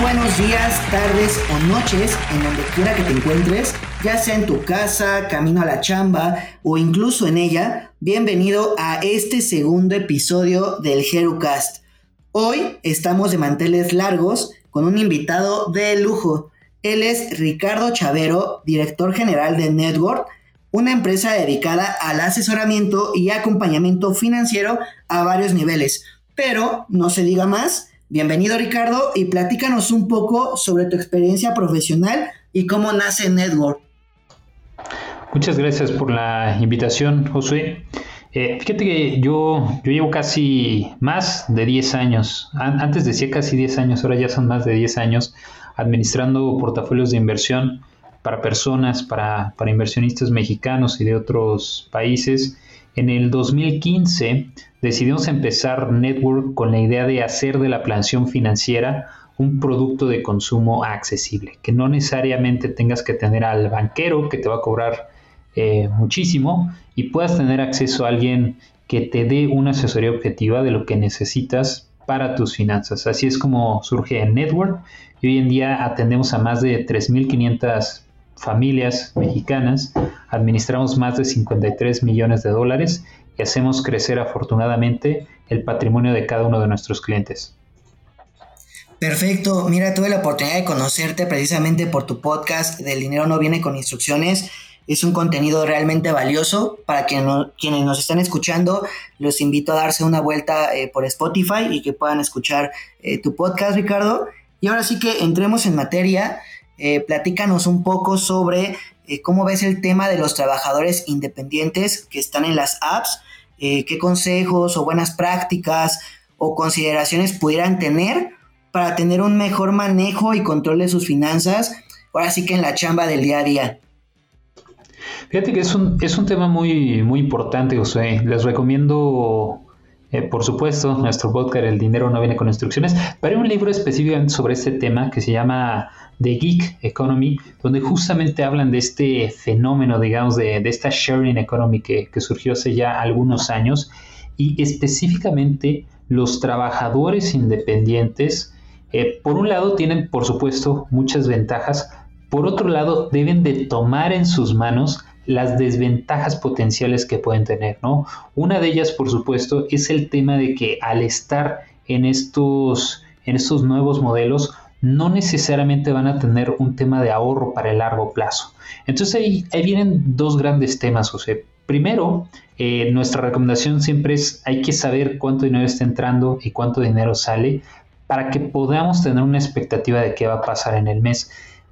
buenos días, tardes o noches en donde quiera que te encuentres, ya sea en tu casa, camino a la chamba o incluso en ella. Bienvenido a este segundo episodio del HeroCast. Hoy estamos de manteles largos con un invitado de lujo. Él es Ricardo Chavero, director general de Network, una empresa dedicada al asesoramiento y acompañamiento financiero a varios niveles. Pero no se diga más, bienvenido Ricardo y platícanos un poco sobre tu experiencia profesional y cómo nace Network. Muchas gracias por la invitación, Josué. Eh, fíjate que yo, yo llevo casi más de 10 años, antes decía casi 10 años, ahora ya son más de 10 años, administrando portafolios de inversión para personas, para, para inversionistas mexicanos y de otros países. En el 2015 decidimos empezar Network con la idea de hacer de la planeación financiera un producto de consumo accesible, que no necesariamente tengas que tener al banquero que te va a cobrar eh, muchísimo y puedas tener acceso a alguien que te dé una asesoría objetiva de lo que necesitas para tus finanzas. Así es como surge Network y hoy en día atendemos a más de 3.500 familias mexicanas, administramos más de 53 millones de dólares y hacemos crecer afortunadamente el patrimonio de cada uno de nuestros clientes. Perfecto, mira, tuve la oportunidad de conocerte precisamente por tu podcast del dinero no viene con instrucciones es un contenido realmente valioso para quienes nos están escuchando. Los invito a darse una vuelta eh, por Spotify y que puedan escuchar eh, tu podcast, Ricardo. Y ahora sí que entremos en materia. Eh, platícanos un poco sobre cómo ves el tema de los trabajadores independientes que están en las apps. qué consejos o buenas prácticas o consideraciones pudieran tener para tener un mejor manejo y control de sus finanzas. Ahora sí que en la chamba del día a día. Fíjate que es un, es un tema muy, muy importante, José. Les recomiendo, eh, por supuesto, nuestro podcast El dinero no viene con instrucciones, pero hay un libro específicamente sobre este tema que se llama The Geek Economy, donde justamente hablan de este fenómeno, digamos, de, de esta sharing economy que, que surgió hace ya algunos años y específicamente los trabajadores independientes, eh, por un lado, tienen, por supuesto, muchas ventajas, por otro lado, deben de tomar en sus manos las desventajas potenciales que pueden tener, ¿no? Una de ellas, por supuesto, es el tema de que al estar en estos, en estos nuevos modelos, no necesariamente van a tener un tema de ahorro para el largo plazo. Entonces ahí, vienen dos grandes temas, José. Primero, eh, nuestra recomendación siempre es hay que saber cuánto dinero está entrando y cuánto dinero sale para que podamos tener una expectativa de qué va a pasar en el mes.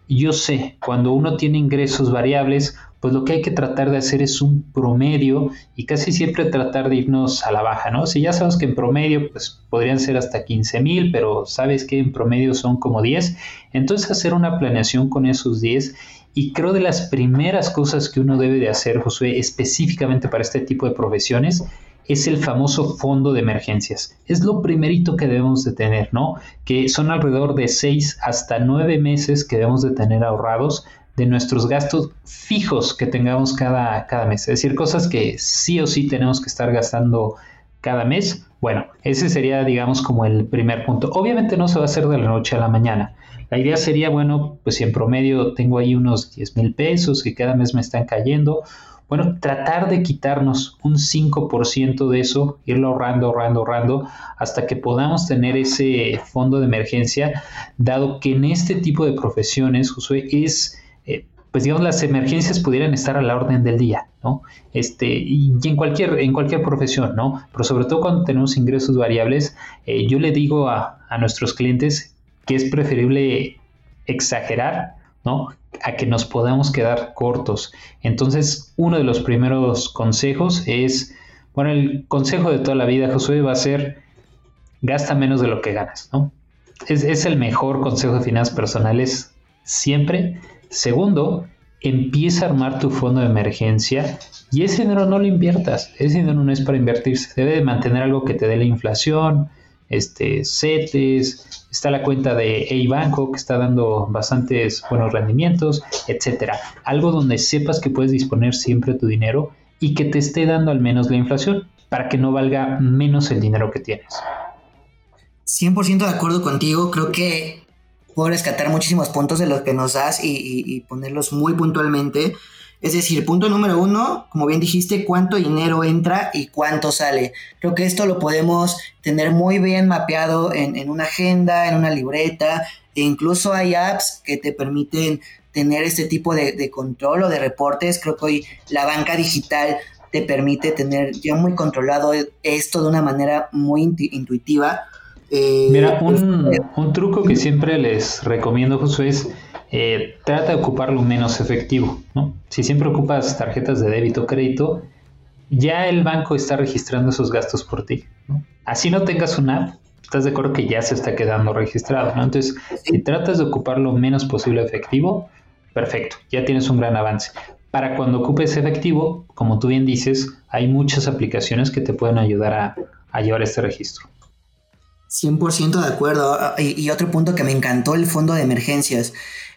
Yo sé, cuando uno tiene ingresos variables, pues lo que hay que tratar de hacer es un promedio y casi siempre tratar de irnos a la baja, ¿no? Si ya sabes que en promedio pues podrían ser hasta 15 mil, pero sabes que en promedio son como 10, entonces hacer una planeación con esos 10 y creo de las primeras cosas que uno debe de hacer, Josué, específicamente para este tipo de profesiones, es el famoso fondo de emergencias. Es lo primerito que debemos de tener, ¿no? Que son alrededor de 6 hasta 9 meses que debemos de tener ahorrados de nuestros gastos fijos que tengamos cada, cada mes. Es decir, cosas que sí o sí tenemos que estar gastando cada mes. Bueno, ese sería, digamos, como el primer punto. Obviamente no se va a hacer de la noche a la mañana. La idea sería, bueno, pues si en promedio tengo ahí unos 10 mil pesos que cada mes me están cayendo, bueno, tratar de quitarnos un 5% de eso, irlo ahorrando, ahorrando, ahorrando, hasta que podamos tener ese fondo de emergencia, dado que en este tipo de profesiones, Josué, es eh, pues digamos las emergencias pudieran estar a la orden del día, ¿no? Este, y en cualquier, en cualquier profesión, ¿no? Pero sobre todo cuando tenemos ingresos variables, eh, yo le digo a, nuestros clientes que es preferible exagerar, ¿no? A que nos podamos quedar cortos. Entonces, uno de los primeros consejos es, bueno, el consejo de toda la vida, Josué, va a ser, gasta menos de lo que ganas, ¿no? Es, es el mejor consejo de finanzas personales siempre Segundo, empieza a armar tu fondo de emergencia y ese dinero no lo inviertas. Ese dinero no es para invertirse. Debe de mantener algo que te dé la inflación, este, CETES, está la cuenta de A-Banco que está dando bastantes buenos rendimientos, etcétera. Algo donde sepas que puedes disponer siempre tu dinero y que te esté dando al menos la inflación para que no valga menos el dinero que tienes. 100% de acuerdo contigo, creo que puedo rescatar muchísimos puntos de los que nos das y, ponerlos muy puntualmente. Es decir, punto número uno, como bien dijiste, cuánto dinero entra y cuánto sale. Creo que esto lo podemos tener muy bien mapeado en, una agenda, en una libreta, e incluso hay apps que te permiten tener este tipo de, de, control o de reportes. Creo que hoy la banca digital te permite tener ya muy controlado esto de una manera muy intuitiva. Eh, Mira, un, un, truco que siempre les recomiendo, Josué, es eh, trata de ocupar lo menos efectivo. ¿no? Si siempre ocupas tarjetas de débito o crédito, ya el banco está registrando esos gastos por ti. ¿no? Así no tengas una app, estás de acuerdo que ya se está quedando registrado. ¿no? Entonces, si tratas de ocupar lo menos posible efectivo, perfecto, ya tienes un gran avance. Para cuando ocupes efectivo, como tú bien dices, hay muchas aplicaciones que te pueden ayudar a, llevar este registro. 100% de acuerdo. Ah, y, otro punto que me encantó, el fondo de emergencias.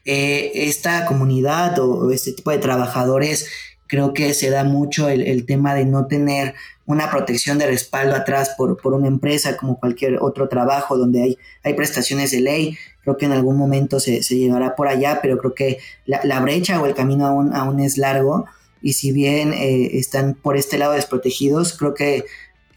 Eh, esta comunidad o, este tipo de trabajadores, creo que se da mucho el, tema de no tener una protección de respaldo atrás por, por, una empresa como cualquier otro trabajo donde hay, hay prestaciones de ley creo que en algún momento se, llegará por allá, pero creo que la, brecha o el camino aún, aún es largo y si bien eh, están por este lado desprotegidos, creo que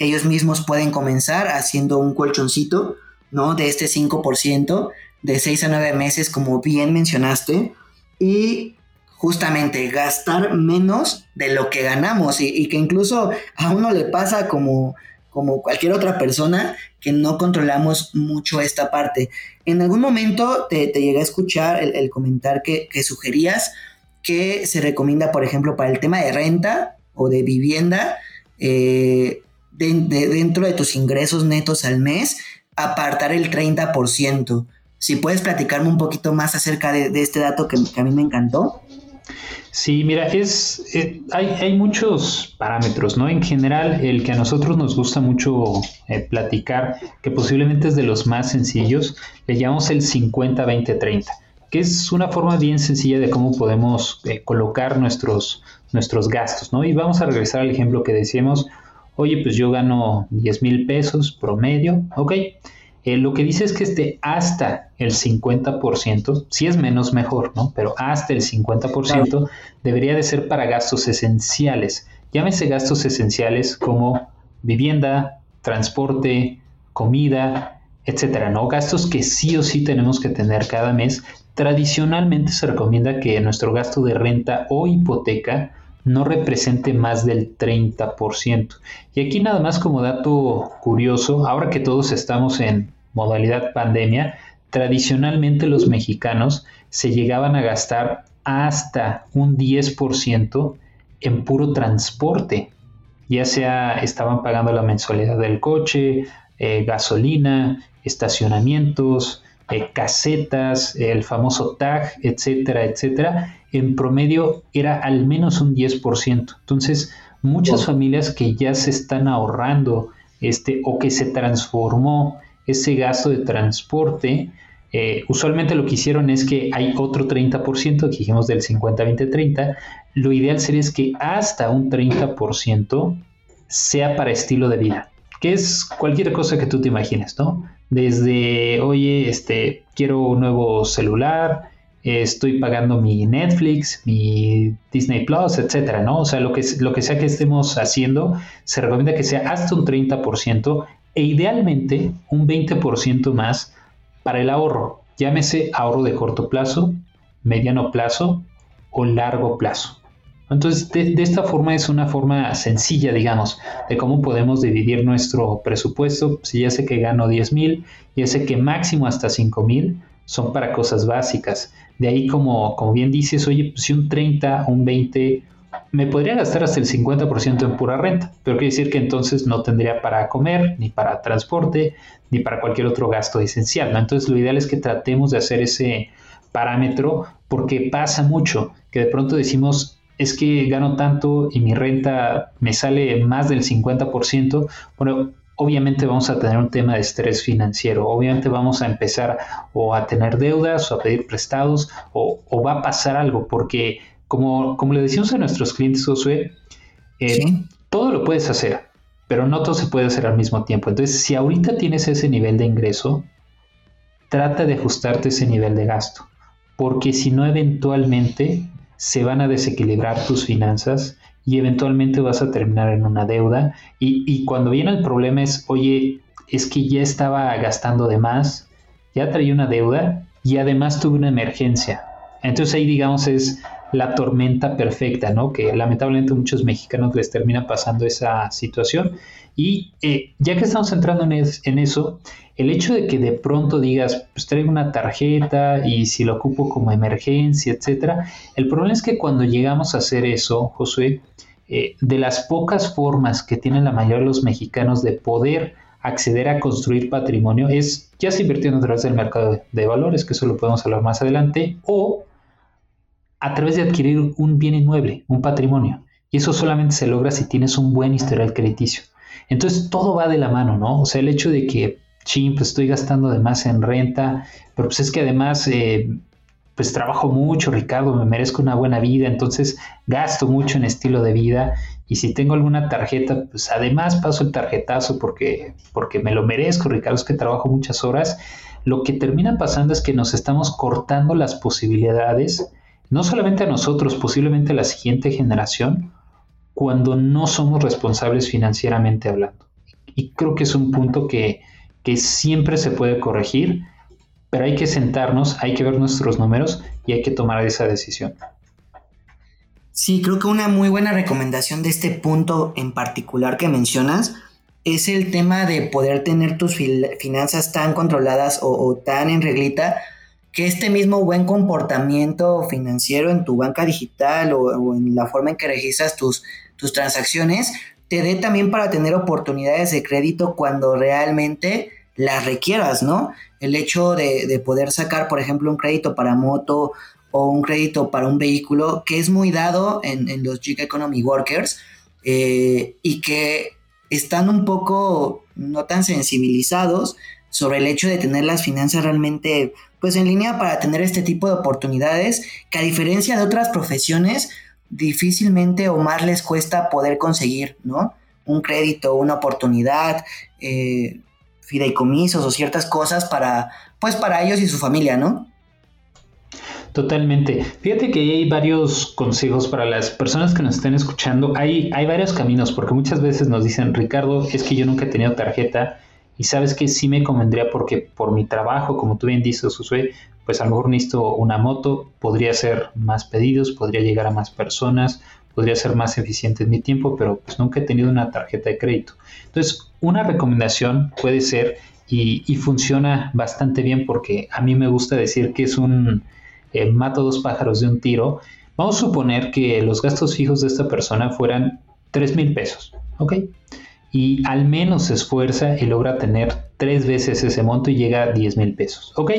ellos mismos pueden comenzar haciendo un colchoncito, ¿no? De este 5%, de 6 a 9 meses, como bien mencionaste, y justamente gastar menos de lo que ganamos y, que incluso a uno le pasa como como cualquier otra persona que no controlamos mucho esta parte. En algún momento te, llegué a escuchar el, comentar que, sugerías que se recomienda, por ejemplo, para el tema de renta o de vivienda, eh, dentro de tus ingresos netos al mes, apartar el 30%. Si puedes platicarme un poquito más acerca de, este dato que, que a mí me encantó. Sí, mira, es, eh, hay, hay, muchos parámetros, ¿no? En general, el que a nosotros nos gusta mucho eh, platicar, que posiblemente es de los más sencillos, le llamamos el 50-20-30, que es una forma bien sencilla de cómo podemos eh, colocar nuestros, nuestros gastos, ¿no? Y vamos a regresar al ejemplo que decíamos, oye, pues yo gano 10 mil pesos promedio, ok, eh, lo que dice es que esté hasta el 50%, si es menos mejor, ¿no? Pero hasta el 50% debería de ser para gastos esenciales. Llámese gastos esenciales como vivienda, transporte, comida, etcétera, ¿no? Gastos que sí o sí tenemos que tener cada mes. Tradicionalmente se recomienda que nuestro gasto de renta o hipoteca no represente más del 30%. Y aquí nada más como dato curioso, ahora que todos estamos en modalidad pandemia, tradicionalmente los mexicanos se llegaban a gastar hasta un 10% en puro transporte, ya sea estaban pagando la mensualidad del coche, eh, gasolina, estacionamientos, eh, casetas, el famoso tag, etcétera, etcétera, en promedio era al menos un 10%. Entonces, muchas familias que ya se están ahorrando este, o que se transformó ese gasto de transporte, eh, usualmente lo que hicieron es que hay otro 30%, que dijimos del 50, 20, 30, lo ideal sería es que hasta un 30% sea para estilo de vida, que es cualquier cosa que tú te imagines, ¿no? Desde, oye, este, quiero un nuevo celular, estoy pagando mi Netflix, mi Disney Plus, etcétera, ¿no? O sea, lo que, lo que sea que estemos haciendo, se recomienda que sea hasta un 30% e idealmente un 20% más para el ahorro. Llámese ahorro de corto plazo, mediano plazo o largo plazo. Entonces, de, esta forma es una forma sencilla, digamos, de cómo podemos dividir nuestro presupuesto. Si ya sé que gano 10 mil, ya sé que máximo hasta 5 mil son para cosas básicas. De ahí, como, como bien dices, oye, pues si un 30, un 20, me podría gastar hasta el 50% en pura renta, pero quiere decir que entonces no tendría para comer, ni para transporte, ni para cualquier otro gasto esencial. Entonces, lo ideal es que tratemos de hacer ese parámetro porque pasa mucho que de pronto decimos es que gano tanto y mi renta me sale más del 50%. Bueno, obviamente vamos a tener un tema de estrés financiero, obviamente vamos a empezar o a tener deudas o a pedir prestados o, va a pasar algo, porque como, como le decimos a nuestros clientes, Josué, eh, todo lo puedes hacer, pero no todo se puede hacer al mismo tiempo. Entonces, si ahorita tienes ese nivel de ingreso, trata de ajustarte ese nivel de gasto, porque si no eventualmente se van a desequilibrar tus finanzas y eventualmente vas a terminar en una deuda y, y cuando viene el problema es, oye, es que ya estaba gastando de más, ya traía una deuda y además tuve una emergencia. Entonces ahí digamos es la tormenta perfecta, ¿no? Que lamentablemente muchos mexicanos les termina pasando esa situación. Y eh, ya que estamos entrando en, en, eso, el hecho de que de pronto digas, pues traigo una tarjeta y si lo ocupo como emergencia, etcétera, el problema es que cuando llegamos a hacer eso, Josué, eh, de las pocas formas que tienen la mayoría de los mexicanos de poder acceder a construir patrimonio es ya se invirtiendo a través del mercado de valores, que eso lo podemos hablar más adelante, o a través de adquirir un bien inmueble, un patrimonio. Y eso solamente se logra si tienes un buen historial crediticio. Entonces todo va de la mano, ¿no? O sea, el hecho de que, ching, pues estoy gastando de más en renta, pero pues es que además, eh, pues trabajo mucho, Ricardo, me merezco una buena vida, entonces gasto mucho en estilo de vida y si tengo alguna tarjeta, pues además paso el tarjetazo porque, porque me lo merezco, Ricardo, es que trabajo muchas horas. Lo que termina pasando es que nos estamos cortando las posibilidades, no solamente a nosotros, posiblemente a la siguiente generación, cuando no somos responsables financieramente hablando. Y creo que es un punto que, siempre se puede corregir, pero hay que sentarnos, hay que ver nuestros números y hay que tomar esa decisión. Sí, creo que una muy buena recomendación de este punto en particular que mencionas es el tema de poder tener tus finanzas tan controladas o, tan en reglita que este mismo buen comportamiento financiero en tu banca digital o, o en la forma en que registras tus, tus transacciones, te dé también para tener oportunidades de crédito cuando realmente las requieras, ¿no? El hecho de, poder sacar, por ejemplo, un crédito para moto o un crédito para un vehículo, que es muy dado en, los Gig Economy Workers eh, y que están un poco no tan sensibilizados sobre el hecho de tener las finanzas realmente pues en línea para tener este tipo de oportunidades que a diferencia de otras profesiones difícilmente o más les cuesta poder conseguir, ¿no? Un crédito, una oportunidad, eh, fideicomisos o ciertas cosas para, pues para ellos y su familia, ¿no? Totalmente. Fíjate que hay varios consejos para las personas que nos estén escuchando. Hay, hay varios caminos, porque muchas veces nos dicen, Ricardo, es que yo nunca he tenido tarjeta y sabes que sí me convendría porque por mi trabajo, como tú bien dices, Josué, pues a lo mejor necesito una moto, podría hacer más pedidos, podría llegar a más personas, podría ser más eficiente en mi tiempo, pero pues nunca he tenido una tarjeta de crédito. Entonces, una recomendación puede ser, y, funciona bastante bien porque a mí me gusta decir que es un eh, mato dos pájaros de un tiro. Vamos a suponer que los gastos fijos de esta persona fueran 3 mil pesos, ¿ok? Y al menos se esfuerza y logra tener tres veces ese monto y llega a 10 mil pesos, ¿ok?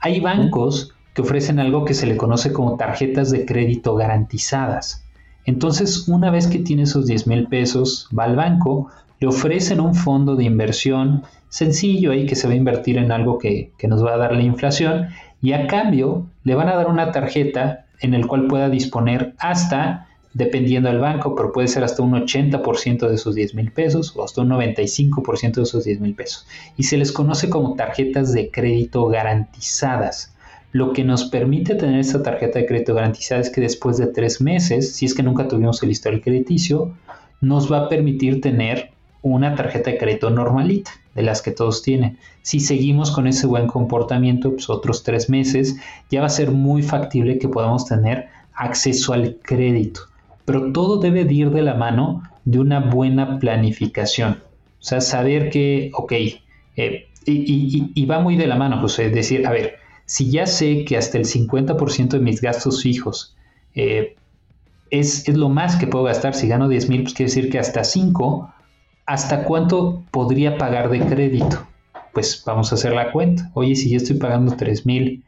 Hay bancos que ofrecen algo que se le conoce como tarjetas de crédito garantizadas. Entonces, una vez que tiene esos 10 mil pesos, va al banco, le ofrecen un fondo de inversión sencillo ahí que se va a invertir en algo que, nos va a dar la inflación y a cambio le van a dar una tarjeta en el cual pueda disponer hasta, dependiendo del banco, pero puede ser hasta un 80% de esos 10 mil pesos o hasta un 95% de esos 10 mil pesos. Y se les conoce como tarjetas de crédito garantizadas. Lo que nos permite tener esta tarjeta de crédito garantizada es que después de tres meses, si es que nunca tuvimos el historial crediticio, nos va a permitir tener una tarjeta de crédito normalita, de las que todos tienen. Si seguimos con ese buen comportamiento, pues otros tres meses, ya va a ser muy factible que podamos tener acceso al crédito. Pero todo debe ir de la mano de una buena planificación. O sea, saber que, ok, eh, y, va muy de la mano, José, es decir, a ver, si ya sé que hasta el 50% de mis gastos fijos eh, es, es, lo más que puedo gastar, si gano 10 mil, pues quiere decir que hasta 5, ¿hasta cuánto podría pagar de crédito? Pues vamos a hacer la cuenta. Oye, si yo estoy pagando 3 mil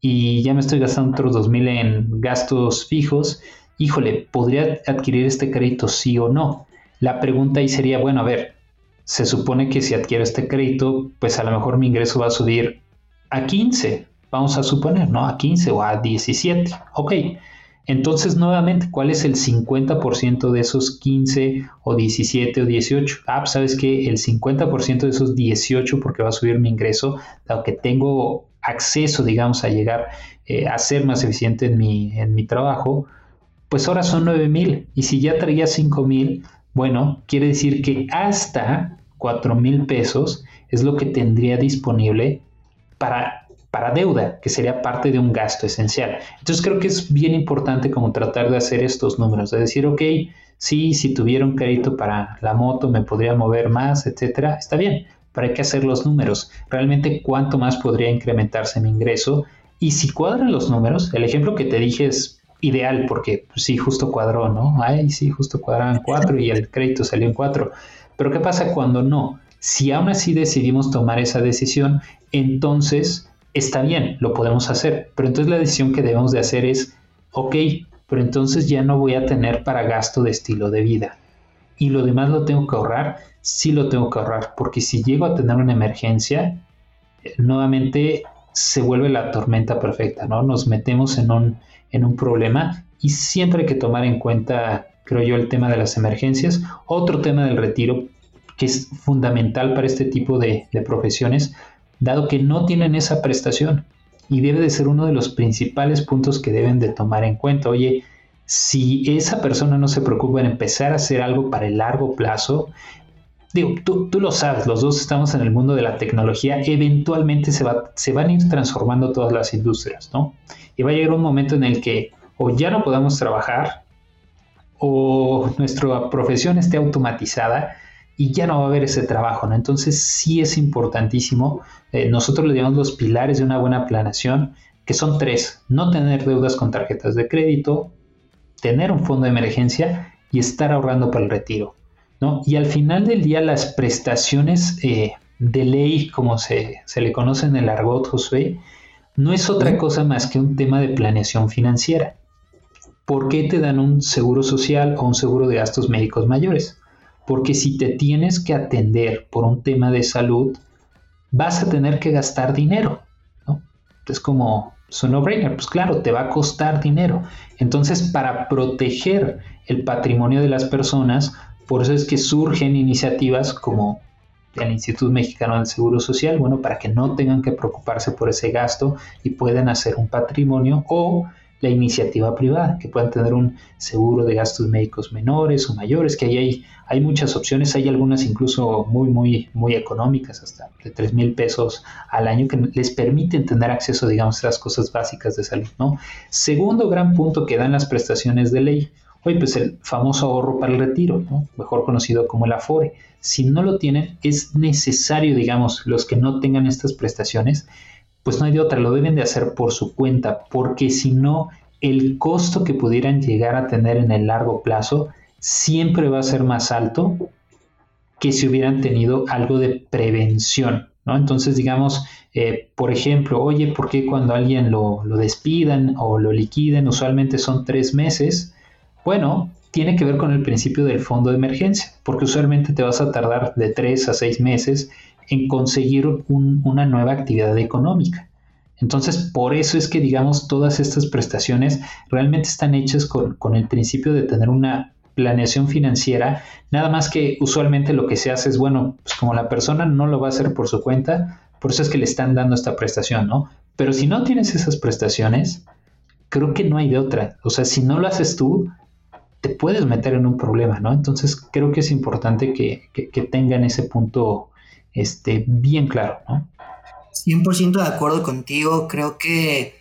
y ya me estoy gastando otros 2 mil en gastos fijos, híjole, ¿podría adquirir este crédito sí o no? La pregunta ahí sería, bueno, a ver, se supone que si adquiero este crédito, pues a lo mejor mi ingreso va a subir a 15, vamos a suponer, ¿no? A 15 o a 17. Ok. Entonces, nuevamente, ¿cuál es el 50% de esos 15 o 17 o 18? Ah, pues, sabes que el 50% de esos 18, porque va a subir mi ingreso, dado que tengo acceso, digamos, a llegar eh, a ser más eficiente en mi, en mi trabajo, pues ahora son 9 mil. Y si ya traía 5 mil, bueno, quiere decir que hasta 4 mil pesos es lo que tendría disponible para, para deuda, que sería parte de un gasto esencial. Entonces creo que es bien importante como tratar de hacer estos números, de decir, ok, sí, si tuviera un crédito para la moto me podría mover más, etcétera, está bien, pero hay que hacer los números. Realmente cuánto más podría incrementarse mi ingreso y si cuadran los números, el ejemplo que te dije es ideal porque pues, sí, justo cuadró, ¿no? Ay, sí, justo cuadraban cuatro y el crédito salió en cuatro. Pero ¿qué pasa cuando no? Si aún así decidimos tomar esa decisión, entonces está bien, lo podemos hacer. Pero entonces la decisión que debemos de hacer es, ok, pero entonces ya no voy a tener para gasto de estilo de vida. Y lo demás lo tengo que ahorrar, sí lo tengo que ahorrar, porque si llego a tener una emergencia, eh, nuevamente se vuelve la tormenta perfecta, ¿no? Nos metemos en un, en un problema y siempre hay que tomar en cuenta, creo yo, el tema de las emergencias. Otro tema del retiro que es fundamental para este tipo de, profesiones, dado que no tienen esa prestación y debe de ser uno de los principales puntos que deben de tomar en cuenta. Oye, si esa persona no se preocupa en empezar a hacer algo para el largo plazo, digo, tú, tú, lo sabes, los dos estamos en el mundo de la tecnología, eventualmente se, va, se van a ir transformando todas las industrias, ¿no? Y va a llegar un momento en el que o ya no podamos trabajar o nuestra profesión esté automatizada y ya no va a haber ese trabajo, ¿no? Entonces sí es importantísimo, eh, nosotros le llamamos los pilares de una buena planeación, que son tres, no tener deudas con tarjetas de crédito, tener un fondo de emergencia y estar ahorrando para el retiro. Y al final del día las prestaciones eh, de ley, como se, le conoce en el argot, Josué, no es otra cosa más que un tema de planeación financiera. ¿Por qué te dan un seguro social o un seguro de gastos médicos mayores? Porque si te tienes que atender por un tema de salud, vas a tener que gastar dinero. ¿no? Es como, es un no-brainer, pues claro, te va a costar dinero. Entonces, para proteger el patrimonio de las personas, por eso es que surgen iniciativas como el Instituto Mexicano del Seguro Social, bueno, para que no tengan que preocuparse por ese gasto y puedan hacer un patrimonio o la iniciativa privada, que puedan tener un seguro de gastos médicos menores o mayores, que ahí hay, muchas opciones, hay algunas incluso muy, muy, muy económicas, hasta de 3 mil pesos al año, que les permiten tener acceso, digamos, a las cosas básicas de salud, ¿no? Segundo gran punto que dan las prestaciones de ley, Oye, pues el famoso ahorro para el retiro, mejor conocido como el Afore. Si no lo tienen, es necesario, digamos, los que no tengan estas prestaciones, pues no hay de otra, lo deben de hacer por su cuenta, porque si no, el costo que pudieran llegar a tener en el largo plazo siempre va a ser más alto que si hubieran tenido algo de prevención. Entonces, digamos, eh, por ejemplo, oye, ¿por qué cuando alguien lo, lo despidan o lo liquiden, usualmente son tres meses? Bueno, tiene que ver con el principio del fondo de emergencia, porque usualmente te vas a tardar de tres a seis meses en conseguir una nueva actividad económica. Entonces, por eso es que, digamos, todas estas prestaciones realmente están hechas con, el principio de tener una planeación financiera, nada más que usualmente lo que se hace es, bueno, pues como la persona no lo va a hacer por su cuenta, por eso es que le están dando esta prestación, ¿no? Pero si no tienes esas prestaciones, creo que no hay de otra. O sea, si no lo haces tú, te puedes meter en un problema, ¿no? Entonces creo que es importante que, tengan ese punto este, bien claro, ¿no? 100% de acuerdo contigo, creo que,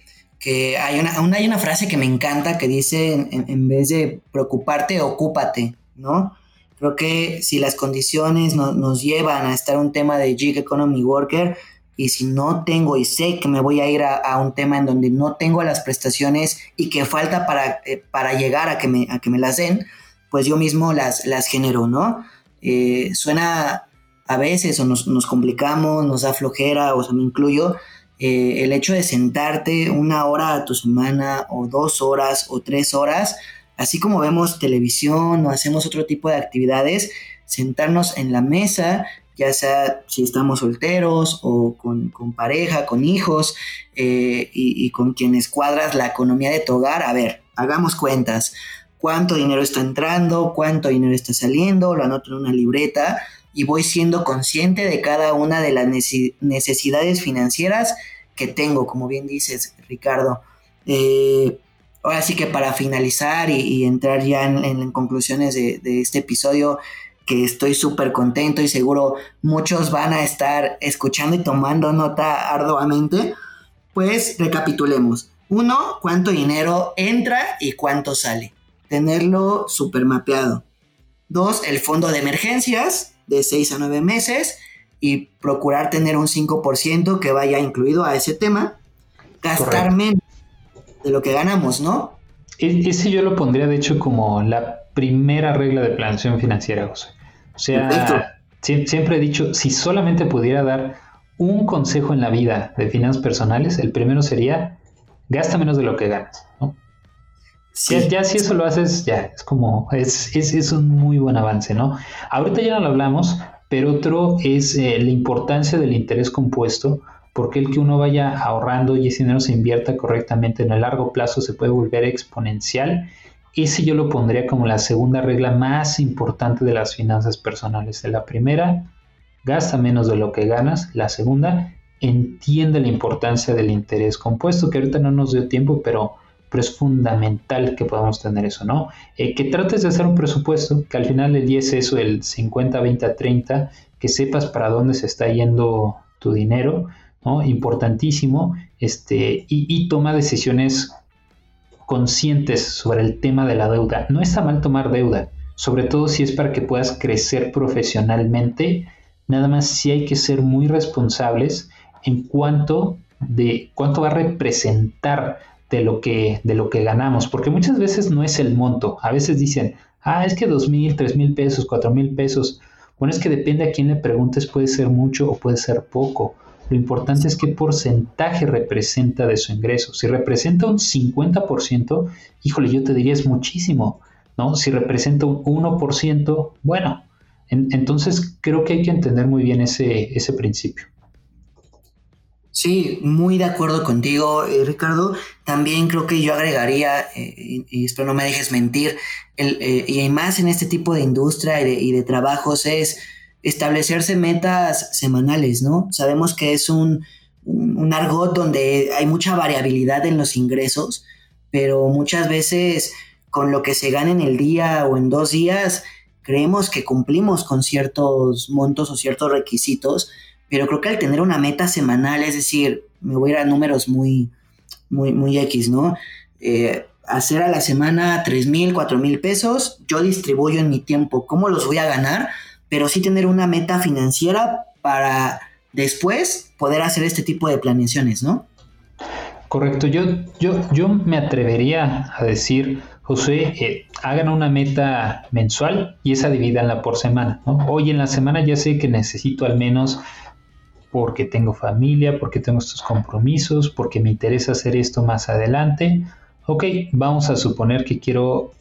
hay, una, hay una frase que me encanta que dice, en, vez de preocuparte, ocúpate, ¿no? Creo que si las condiciones nos llevan a estar un tema de gig economy worker, y si no tengo y sé que me voy a ir a, un tema en donde no tengo las prestaciones y que falta para, eh, para llegar a que, me, a que me las den, pues yo mismo las, las genero, ¿no? Eh, suena a veces o nos, complicamos, nos da flojera, o sea, me incluyo, eh, el hecho de sentarte una hora a tu semana o dos horas o tres horas, así como vemos televisión o hacemos otro tipo de actividades, sentarnos en la mesa ya sea si estamos solteros o con, pareja, con hijos eh, y, con quienes cuadras la economía de tu hogar. A ver, hagamos cuentas. ¿Cuánto dinero está entrando? ¿Cuánto dinero está saliendo? Lo anoto en una libreta y voy siendo consciente de cada una de las necesidades financieras que tengo, como bien dices, Ricardo. Eh, ahora sí que para finalizar y, entrar ya en, conclusiones de, de, este episodio, que estoy súper contento y seguro muchos van a estar escuchando y tomando nota arduamente, pues recapitulemos. Uno, cuánto dinero entra y cuánto sale. Tenerlo súper mapeado. Dos, el fondo de emergencias de 6 a 9 meses y procurar tener un 5% que vaya incluido a ese tema. Gastar menos de lo que ganamos, ¿no? Ese yo lo pondría, de hecho, como la primera regla de planeación financiera, José. O sea, siempre he dicho, si solamente pudiera dar un consejo en la vida de finanzas personales, el primero sería, gasta menos de lo que ganas, ¿no? ya, si eso lo haces, ya, es como, es, es, un muy buen avance, ¿no? Ahorita ya no lo hablamos, pero otro es eh, la importancia del interés compuesto, porque el que uno vaya ahorrando y ese dinero se invierta correctamente en el largo plazo se puede volver exponencial. Ese yo lo pondría como la segunda regla más importante de las finanzas personales. La primera, gasta menos de lo que ganas. La segunda, entiende la importancia del interés compuesto, que ahorita no nos dio tiempo, pero, pero es fundamental que podamos tener eso, ¿no? Eh, que trates de hacer un presupuesto, que al final día es eso, el 50, 20, 30, que sepas para dónde se está yendo tu dinero, ¿no? Importantísimo, este, y, y toma decisiones conscientes sobre el tema de la deuda. No está mal tomar deuda, sobre todo si es para que puedas crecer profesionalmente Nada más si hay que ser muy responsables en cuanto de cuánto va a representar de lo que de lo que ganamos, porque muchas veces no es el monto. A veces dicen, "Ah, es que dos mil, tres mil pesos, cuatro mil pesos." Bueno, es que depende a quién le preguntes, puede ser mucho o puede ser poco. Lo importante es qué porcentaje representa de su ingreso. Si representa un 50%, híjole, yo te diría es muchísimo, ¿no? Si representa un 1%, bueno, entonces creo que hay que entender muy bien ese, ese principio. Sí, muy de acuerdo contigo, eh, Ricardo. También creo que yo agregaría, eh, y, espero no me dejes mentir, el, eh, y más en este tipo de industria y de, trabajos, es establecerse metas semanales, ¿no? Sabemos que es un, un, argot donde hay mucha variabilidad en los ingresos, pero muchas veces con lo que se gana en el día o en dos días, creemos que cumplimos con ciertos montos o ciertos requisitos, pero creo que al tener una meta semanal, es decir, me voy a ir a números muy, muy, muy X, ¿no? Eh, hacer a la semana 3 mil, 4 mil pesos, yo distribuyo en mi tiempo cómo los voy a ganar, pero sí tener una meta financiera para después poder hacer este tipo de planeaciones, ¿no? Correcto, yo, yo, yo me atrevería a decir José, eh, hagan una meta mensual y esa divídanla por semana. Hoy en la semana ya sé que necesito al menos porque tengo familia, porque tengo estos compromisos, porque me interesa hacer esto más adelante. Ok, vamos a suponer que quiero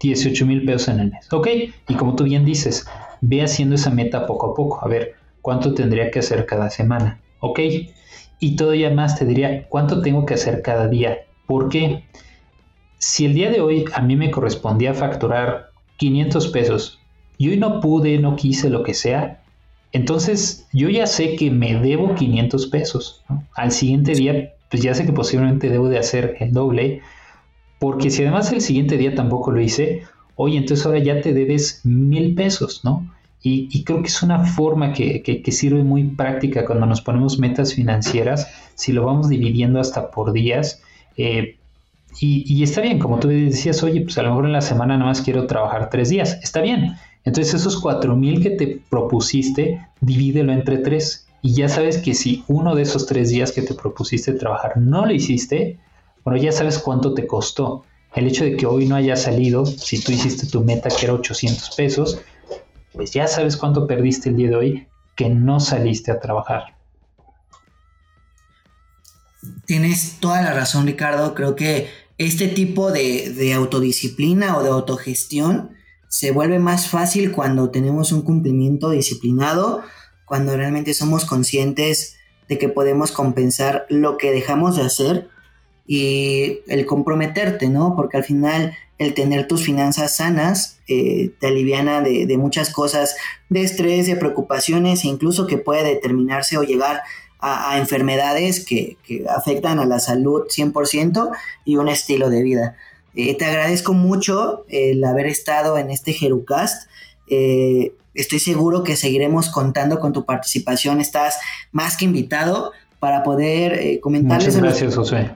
18 mil pesos en el mes. Ok, y como tú bien dices, ve haciendo esa meta poco a poco. A ver, ¿cuánto tendría que hacer cada semana? Ok, y todavía más te diría, ¿cuánto tengo que hacer cada día? ¿Por qué? si el día de hoy a mí me correspondía facturar 500 pesos y hoy no pude, no quise, lo que sea, entonces yo ya sé que me debo 500 pesos. Al siguiente día, pues ya sé que posiblemente debo de hacer el doble, porque si además el siguiente día tampoco lo hice, oye, entonces ahora ya te debes mil pesos, ¿no? Y, creo que es una forma que, sirve muy práctica cuando nos ponemos metas financieras, si lo vamos dividiendo hasta por días, eh, y, está bien, como tú decías, oye, pues a lo mejor en la semana nada más quiero trabajar tres días. Está bien. Entonces esos cuatro mil que te propusiste, divídelo entre tres. Y ya sabes que si uno de esos tres días que te propusiste trabajar no lo hiciste, bueno, ya sabes cuánto te costó. El hecho de que hoy no haya salido, si tú hiciste tu meta que era 800 pesos, pues ya sabes cuánto perdiste el día de hoy que no saliste a trabajar. Tienes toda la razón, Ricardo. Creo que este tipo de, autodisciplina o de autogestión se vuelve más fácil cuando tenemos un cumplimiento disciplinado, cuando realmente somos conscientes de que podemos compensar lo que dejamos de hacer y el comprometerte, ¿no? Porque al final el tener tus finanzas sanas eh, te aliviana de, de, muchas cosas, de estrés, de preocupaciones e incluso que puede determinarse o llegar a, enfermedades que, afectan a la salud 100% y un estilo de vida. Eh, te agradezco mucho el haber estado en este Jerucast. Eh, estoy seguro que seguiremos contando con tu participación. Estás más que invitado para poder eh, comentarles. Muchas gracias, José.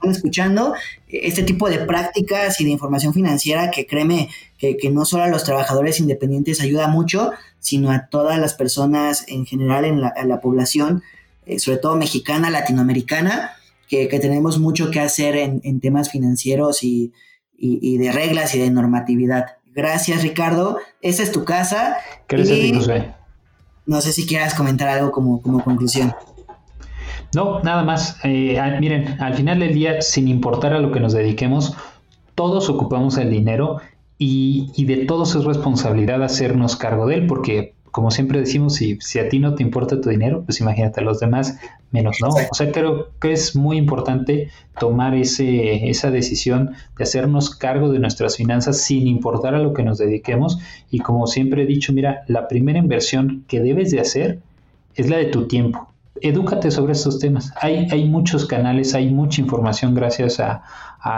Están escuchando este tipo de prácticas y de información financiera que créeme que, no solo a los trabajadores independientes ayuda mucho, sino a todas las personas en general en la, población, eh, sobre todo mexicana, latinoamericana, que, tenemos mucho que hacer en, temas financieros y, y de reglas y de normatividad. Gracias, Ricardo. Esa es tu casa. Gracias a No sé si quieras comentar algo como, como conclusión. No, nada más. Eh, miren, al final del día, sin importar a lo que nos dediquemos, todos ocupamos el dinero y, y de todos es responsabilidad hacernos cargo de él, porque como siempre decimos, si, si a ti no te importa tu dinero, pues imagínate a los demás menos, ¿no? O sea, creo que es muy importante tomar ese, esa decisión de hacernos cargo de nuestras finanzas sin importar a lo que nos dediquemos. Y como siempre he dicho, mira, la primera inversión que debes de hacer es la de tu tiempo. Edúcate sobre estos temas. Hay, hay muchos canales, hay mucha información gracias a,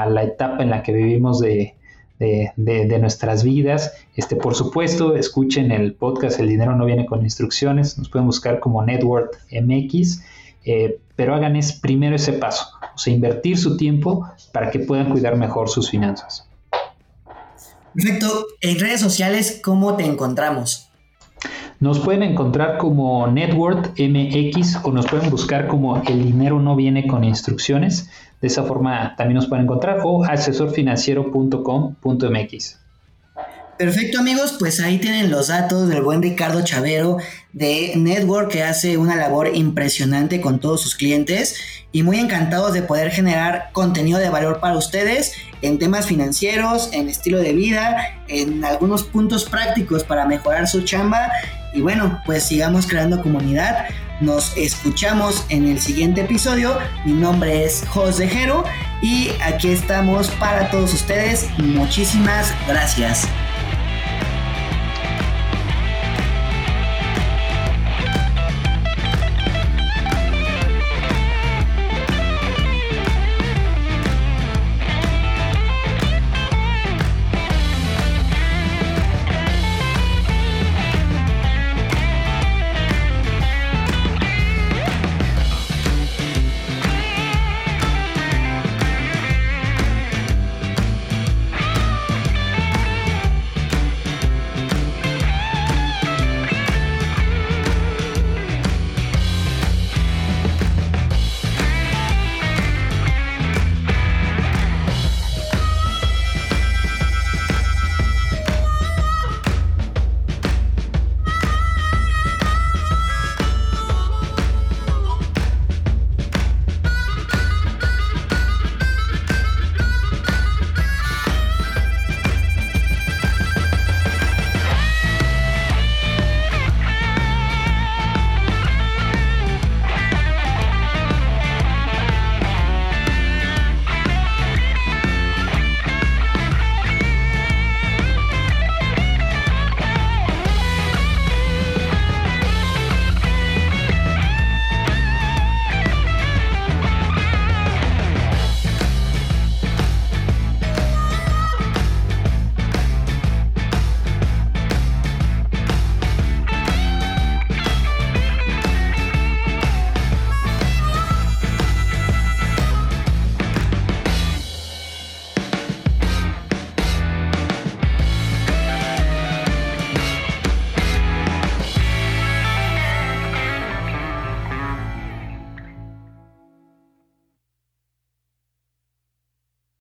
la etapa en la que vivimos de, de, nuestras vidas. Este, por supuesto, escuchen el podcast El dinero no viene con instrucciones. Nos pueden buscar como Network MX. Eh, pero hagan es primero ese paso, o sea, invertir su tiempo para que puedan cuidar mejor sus finanzas. Perfecto. En redes sociales, ¿cómo te encontramos? Nos pueden encontrar como Network MX o nos pueden buscar como El dinero no viene con instrucciones. De esa forma también nos pueden encontrar o asesorfinanciero.com.mx. Perfecto amigos, pues ahí tienen los datos del buen Ricardo Chavero de Network que hace una labor impresionante con todos sus clientes y muy encantados de poder generar contenido de valor para ustedes en temas financieros, en estilo de vida, en algunos puntos prácticos para mejorar su chamba y bueno, pues sigamos creando comunidad. Nos escuchamos en el siguiente episodio. Mi nombre es José Jero y aquí estamos para todos ustedes. Muchísimas gracias.